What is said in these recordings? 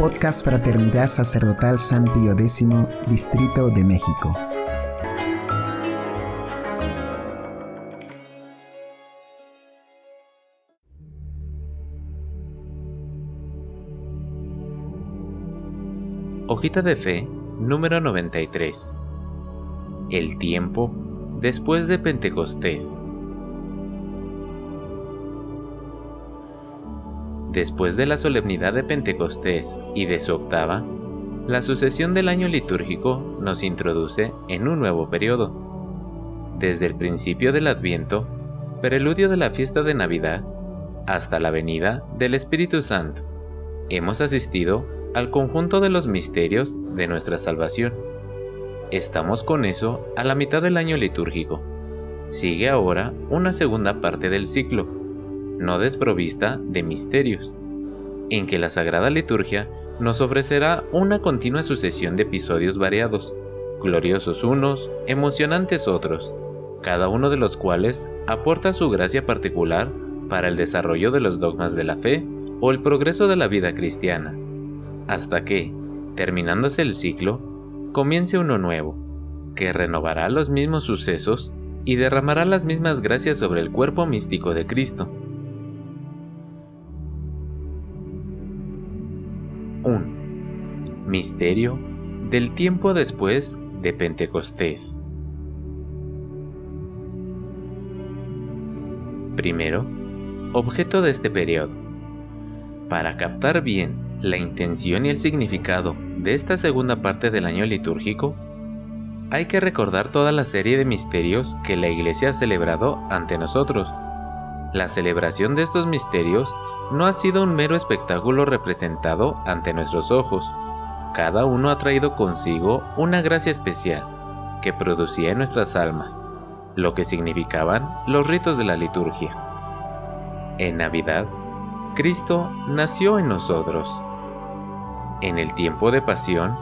Podcast Fraternidad Sacerdotal San Pío X, Distrito de México. Hojita de Fe número 93. El tiempo después de Pentecostés. Después de la solemnidad de Pentecostés y de su octava, la sucesión del año litúrgico nos introduce en un nuevo periodo. Desde el principio del Adviento, preludio de la fiesta de Navidad, hasta la venida del Espíritu Santo, hemos asistido al conjunto de los misterios de nuestra salvación. Estamos con eso a la mitad del año litúrgico. Sigue ahora una segunda parte del ciclo no desprovista de misterios, en que la Sagrada Liturgia nos ofrecerá una continua sucesión de episodios variados, gloriosos unos, emocionantes otros, cada uno de los cuales aporta su gracia particular para el desarrollo de los dogmas de la fe o el progreso de la vida cristiana, hasta que, terminándose el ciclo, comience uno nuevo, que renovará los mismos sucesos y derramará las mismas gracias sobre el cuerpo místico de Cristo Misterio del tiempo después de Pentecostés. Primero, objeto de este periodo. Para captar bien la intención y el significado de esta segunda parte del año litúrgico, hay que recordar toda la serie de misterios que la Iglesia ha celebrado ante nosotros. La celebración de estos misterios no ha sido un mero espectáculo representado ante nuestros ojos. Cada uno ha traído consigo una gracia especial que producía en nuestras almas, lo que significaban los ritos de la liturgia. En Navidad, Cristo nació en nosotros. En el tiempo de pasión,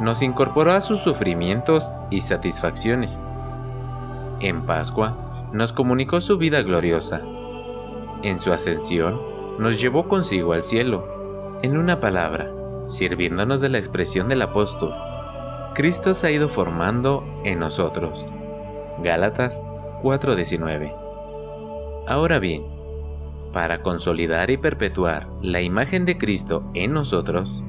nos incorporó a sus sufrimientos y satisfacciones. En Pascua, nos comunicó su vida gloriosa. En su ascensión, nos llevó consigo al cielo. En una palabra, sirviéndonos de la expresión del apóstol, Cristo se ha ido formando en nosotros. Gálatas 4:19. Ahora bien, para consolidar y perpetuar la imagen de Cristo en nosotros,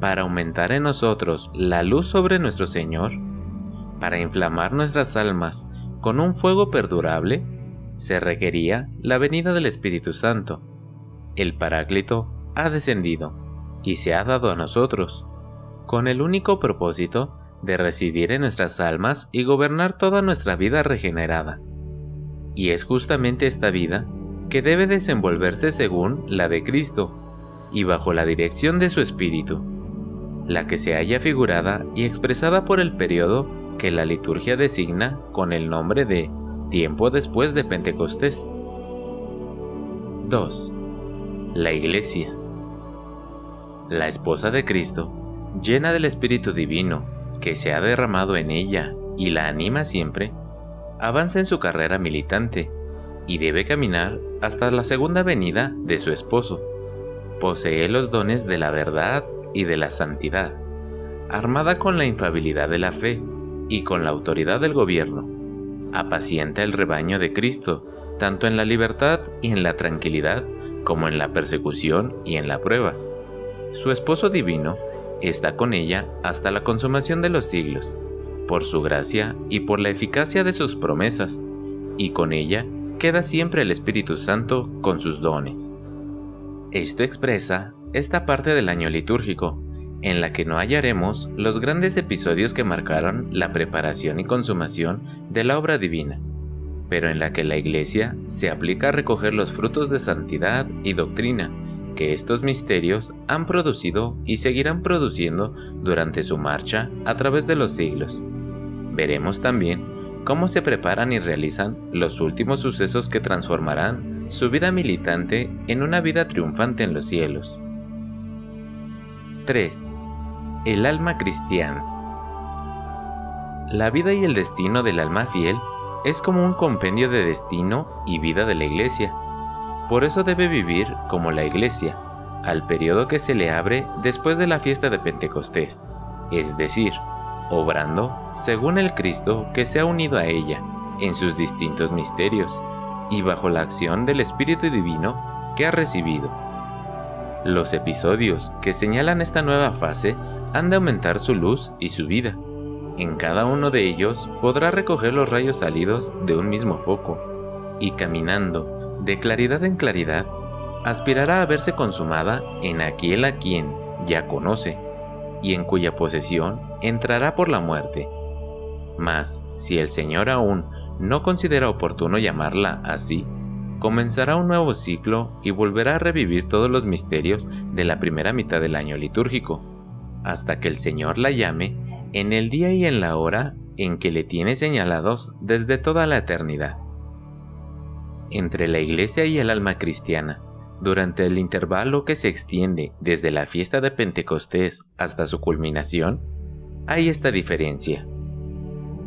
para aumentar en nosotros la luz sobre nuestro Señor, para inflamar nuestras almas con un fuego perdurable, se requería la venida del Espíritu Santo el Paráclito ha descendido y se ha dado a nosotros, con el único propósito de residir en nuestras almas y gobernar toda nuestra vida regenerada. Y es justamente esta vida que debe desenvolverse según la de Cristo y bajo la dirección de su Espíritu, la que se haya figurada y expresada por el periodo que la liturgia designa con el nombre de tiempo después de Pentecostés. 2 la Iglesia. La esposa de Cristo, llena del Espíritu Divino que se ha derramado en ella y la anima siempre, avanza en su carrera militante y debe caminar hasta la segunda venida de su esposo. Posee los dones de la verdad y de la santidad, armada con la infabilidad de la fe y con la autoridad del gobierno. Apacienta el rebaño de Cristo, tanto en la libertad y en la tranquilidad como en la persecución y en la prueba. Su esposo divino está con ella hasta la consumación de los siglos, por su gracia y por la eficacia de sus promesas, y con ella queda siempre el Espíritu Santo con sus dones. Esto expresa esta parte del año litúrgico, en la que no hallaremos los grandes episodios que marcaron la preparación y consumación de la obra divina pero en la que la Iglesia se aplica a recoger los frutos de santidad y doctrina que estos misterios han producido y seguirán produciendo durante su marcha a través de los siglos. Veremos también cómo se preparan y realizan los últimos sucesos que transformarán su vida militante en una vida triunfante en los cielos. 3. El alma cristiana. La vida y el destino del alma fiel es como un compendio de destino y vida de la Iglesia. Por eso debe vivir como la Iglesia, al periodo que se le abre después de la fiesta de Pentecostés, es decir, obrando según el Cristo que se ha unido a ella en sus distintos misterios y bajo la acción del Espíritu Divino que ha recibido. Los episodios que señalan esta nueva fase han de aumentar su luz y su vida. En cada uno de ellos podrá recoger los rayos salidos de un mismo foco, y caminando de claridad en claridad, aspirará a verse consumada en aquel a quien ya conoce, y en cuya posesión entrará por la muerte. Mas, si el Señor aún no considera oportuno llamarla así, comenzará un nuevo ciclo y volverá a revivir todos los misterios de la primera mitad del año litúrgico, hasta que el Señor la llame en el día y en la hora en que le tiene señalados desde toda la eternidad. Entre la Iglesia y el alma cristiana, durante el intervalo que se extiende desde la fiesta de Pentecostés hasta su culminación, hay esta diferencia,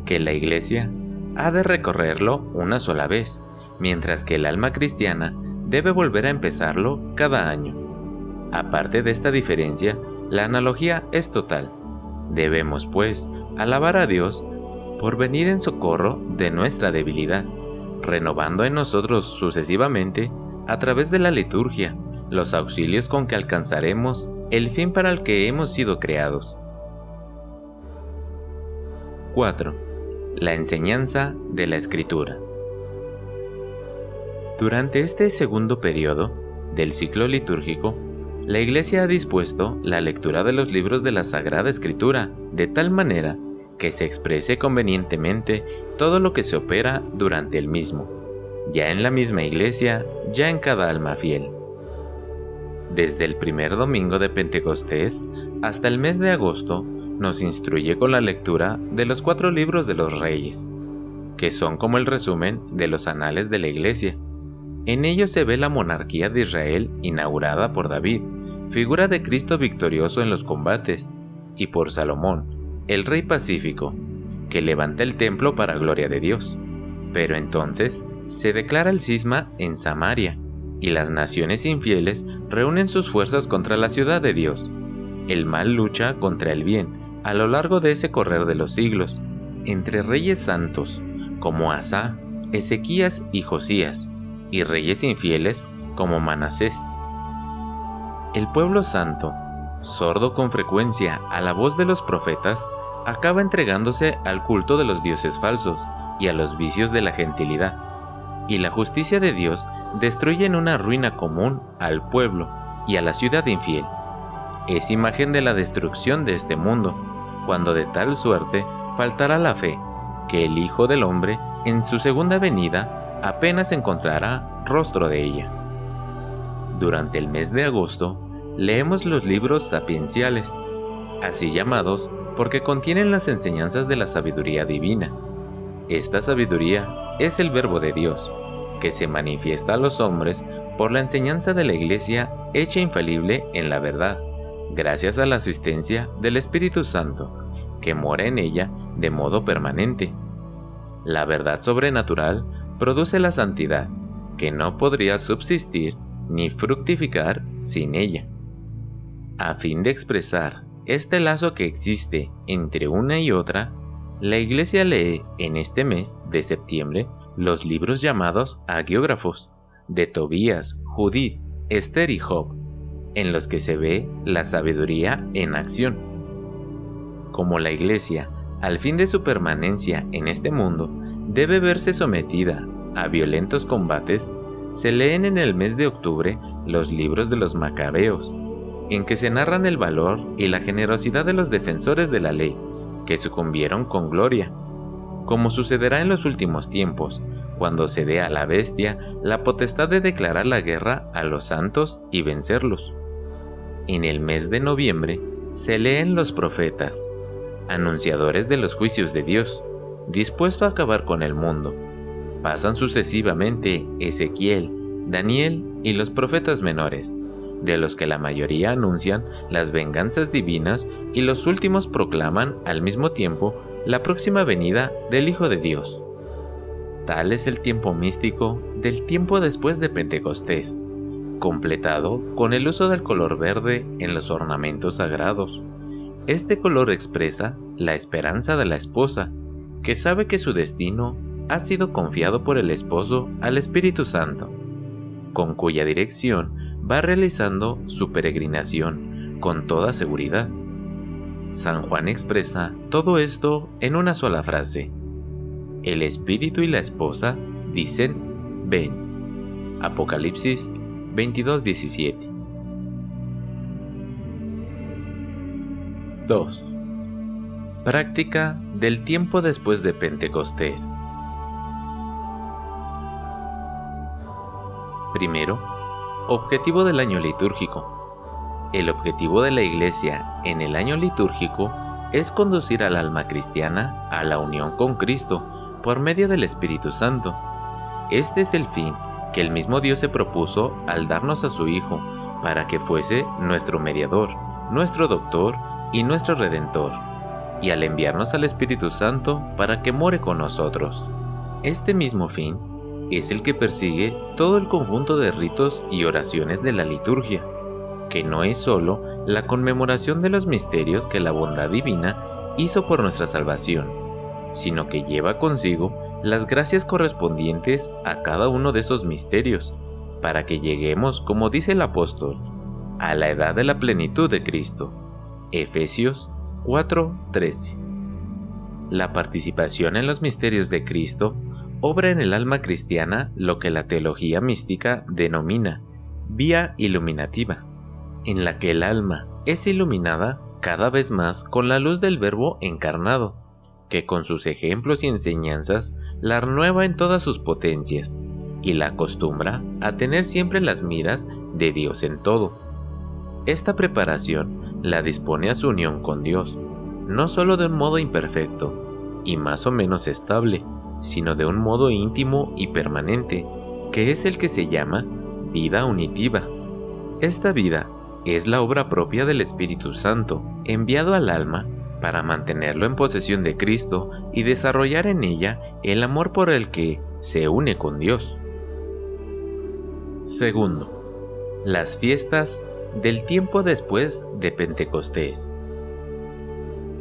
que la Iglesia ha de recorrerlo una sola vez, mientras que el alma cristiana debe volver a empezarlo cada año. Aparte de esta diferencia, la analogía es total. Debemos, pues, alabar a Dios por venir en socorro de nuestra debilidad, renovando en nosotros sucesivamente, a través de la liturgia, los auxilios con que alcanzaremos el fin para el que hemos sido creados. 4. La enseñanza de la Escritura. Durante este segundo periodo del ciclo litúrgico, la Iglesia ha dispuesto la lectura de los libros de la Sagrada Escritura de tal manera que se exprese convenientemente todo lo que se opera durante el mismo, ya en la misma Iglesia, ya en cada alma fiel. Desde el primer domingo de Pentecostés hasta el mes de agosto, nos instruye con la lectura de los cuatro libros de los reyes, que son como el resumen de los anales de la Iglesia en ello se ve la monarquía de Israel inaugurada por David, figura de Cristo victorioso en los combates, y por Salomón, el rey pacífico, que levanta el templo para gloria de Dios. Pero entonces se declara el cisma en Samaria, y las naciones infieles reúnen sus fuerzas contra la ciudad de Dios. El mal lucha contra el bien a lo largo de ese correr de los siglos, entre reyes santos, como Asa, Ezequías y Josías, y reyes infieles como Manasés. El pueblo santo, sordo con frecuencia a la voz de los profetas, acaba entregándose al culto de los dioses falsos y a los vicios de la gentilidad, y la justicia de Dios destruye en una ruina común al pueblo y a la ciudad infiel. Es imagen de la destrucción de este mundo, cuando de tal suerte faltará la fe, que el Hijo del Hombre, en su segunda venida, apenas encontrará rostro de ella. Durante el mes de agosto, leemos los libros sapienciales, así llamados porque contienen las enseñanzas de la sabiduría divina. Esta sabiduría es el verbo de Dios, que se manifiesta a los hombres por la enseñanza de la Iglesia hecha infalible en la verdad, gracias a la asistencia del Espíritu Santo, que mora en ella de modo permanente. La verdad sobrenatural produce la santidad, que no podría subsistir ni fructificar sin ella. A fin de expresar este lazo que existe entre una y otra, la Iglesia lee en este mes de septiembre los libros llamados agiógrafos de Tobías, Judith, Esther y Job, en los que se ve la sabiduría en acción. Como la Iglesia, al fin de su permanencia en este mundo, debe verse sometida a violentos combates, se leen en el mes de octubre los libros de los macabeos, en que se narran el valor y la generosidad de los defensores de la ley, que sucumbieron con gloria, como sucederá en los últimos tiempos, cuando se dé a la bestia la potestad de declarar la guerra a los santos y vencerlos. En el mes de noviembre se leen los profetas, anunciadores de los juicios de Dios, dispuesto a acabar con el mundo. Pasan sucesivamente Ezequiel, Daniel y los profetas menores, de los que la mayoría anuncian las venganzas divinas y los últimos proclaman al mismo tiempo la próxima venida del Hijo de Dios. Tal es el tiempo místico del tiempo después de Pentecostés, completado con el uso del color verde en los ornamentos sagrados. Este color expresa la esperanza de la esposa, que sabe que su destino ha sido confiado por el esposo al Espíritu Santo, con cuya dirección va realizando su peregrinación con toda seguridad. San Juan expresa todo esto en una sola frase. El espíritu y la esposa dicen, ven. Apocalipsis 22:17. 2. Práctica del tiempo después de Pentecostés. Primero, objetivo del año litúrgico. El objetivo de la Iglesia en el año litúrgico es conducir al alma cristiana a la unión con Cristo por medio del Espíritu Santo. Este es el fin que el mismo Dios se propuso al darnos a su Hijo para que fuese nuestro mediador, nuestro doctor y nuestro redentor, y al enviarnos al Espíritu Santo para que more con nosotros. Este mismo fin es el que persigue todo el conjunto de ritos y oraciones de la liturgia, que no es sólo la conmemoración de los misterios que la bondad divina hizo por nuestra salvación, sino que lleva consigo las gracias correspondientes a cada uno de esos misterios, para que lleguemos, como dice el apóstol, a la edad de la plenitud de Cristo. Efesios 4:13. La participación en los misterios de Cristo obra en el alma cristiana lo que la teología mística denomina vía iluminativa, en la que el alma es iluminada cada vez más con la luz del Verbo encarnado, que con sus ejemplos y enseñanzas la renueva en todas sus potencias y la acostumbra a tener siempre las miras de Dios en todo. Esta preparación la dispone a su unión con Dios, no solo de un modo imperfecto y más o menos estable, sino de un modo íntimo y permanente, que es el que se llama vida unitiva. Esta vida es la obra propia del Espíritu Santo, enviado al alma para mantenerlo en posesión de Cristo y desarrollar en ella el amor por el que se une con Dios. Segundo, las fiestas del tiempo después de Pentecostés.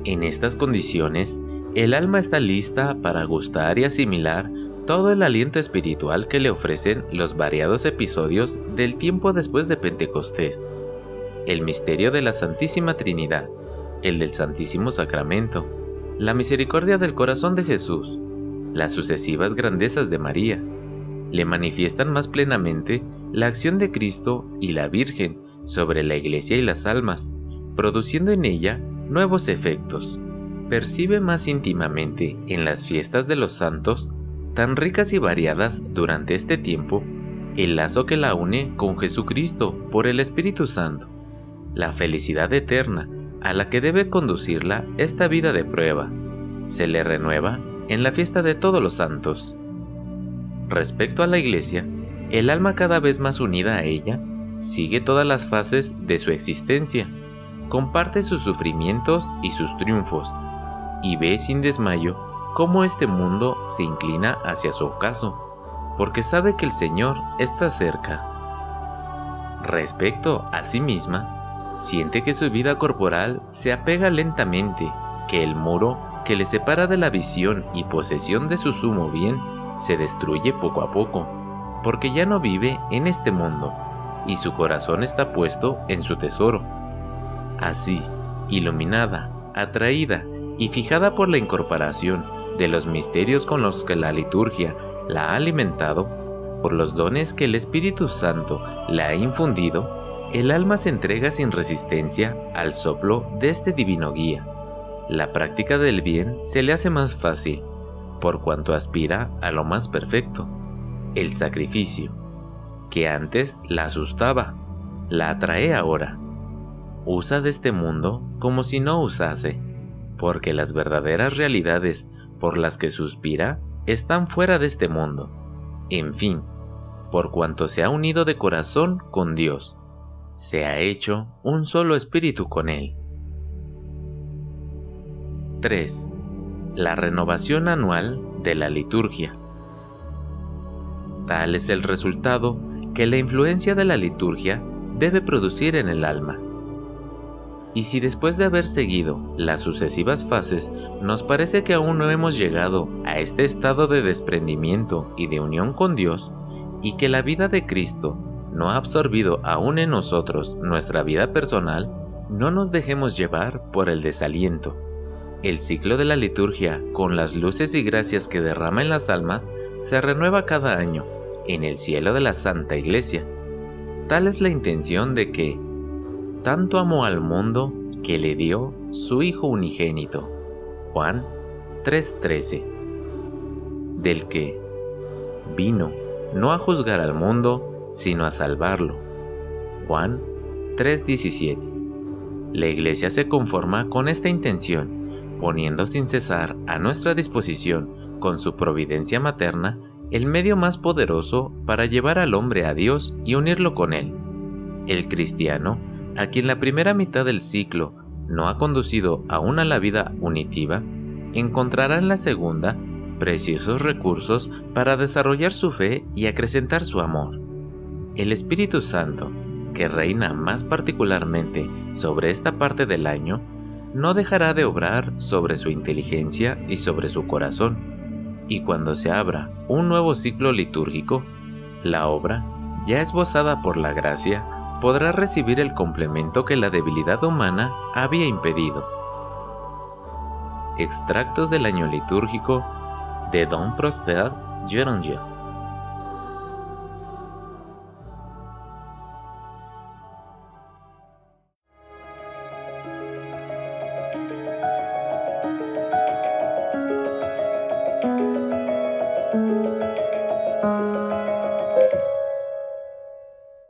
En estas condiciones, el alma está lista para gustar y asimilar todo el aliento espiritual que le ofrecen los variados episodios del tiempo después de Pentecostés, el misterio de la Santísima Trinidad, el del Santísimo Sacramento, la misericordia del corazón de Jesús, las sucesivas grandezas de María, le manifiestan más plenamente la acción de Cristo y la Virgen sobre la Iglesia y las almas, produciendo en ella nuevos efectos percibe más íntimamente en las fiestas de los santos, tan ricas y variadas durante este tiempo, el lazo que la une con Jesucristo por el Espíritu Santo, la felicidad eterna a la que debe conducirla esta vida de prueba, se le renueva en la fiesta de todos los santos. Respecto a la Iglesia, el alma cada vez más unida a ella sigue todas las fases de su existencia, comparte sus sufrimientos y sus triunfos, y ve sin desmayo cómo este mundo se inclina hacia su ocaso, porque sabe que el Señor está cerca. Respecto a sí misma, siente que su vida corporal se apega lentamente, que el muro que le separa de la visión y posesión de su sumo bien se destruye poco a poco, porque ya no vive en este mundo, y su corazón está puesto en su tesoro. Así, iluminada, atraída y fijada por la incorporación de los misterios con los que la liturgia la ha alimentado, por los dones que el Espíritu Santo le ha infundido, el alma se entrega sin resistencia al soplo de este divino guía. La práctica del bien se le hace más fácil, por cuanto aspira a lo más perfecto, el sacrificio, que antes la asustaba, la atrae ahora. Usa de este mundo como si no usase porque las verdaderas realidades por las que suspira están fuera de este mundo. En fin, por cuanto se ha unido de corazón con Dios, se ha hecho un solo espíritu con Él. 3. La renovación anual de la liturgia. Tal es el resultado que la influencia de la liturgia debe producir en el alma. Y si después de haber seguido las sucesivas fases nos parece que aún no hemos llegado a este estado de desprendimiento y de unión con Dios, y que la vida de Cristo no ha absorbido aún en nosotros nuestra vida personal, no nos dejemos llevar por el desaliento. El ciclo de la liturgia, con las luces y gracias que derrama en las almas, se renueva cada año en el cielo de la Santa Iglesia. Tal es la intención de que, tanto amó al mundo que le dio su Hijo unigénito. Juan 3:13. Del que vino no a juzgar al mundo, sino a salvarlo. Juan 3:17. La Iglesia se conforma con esta intención, poniendo sin cesar a nuestra disposición, con su providencia materna, el medio más poderoso para llevar al hombre a Dios y unirlo con Él. El cristiano, a quien la primera mitad del ciclo no ha conducido aún a la vida unitiva, encontrará en la segunda preciosos recursos para desarrollar su fe y acrecentar su amor. El Espíritu Santo, que reina más particularmente sobre esta parte del año, no dejará de obrar sobre su inteligencia y sobre su corazón y cuando se abra un nuevo ciclo litúrgico, la obra, ya esbozada por la gracia, podrá recibir el complemento que la debilidad humana había impedido. Extractos del año litúrgico de Don Prosper Géranger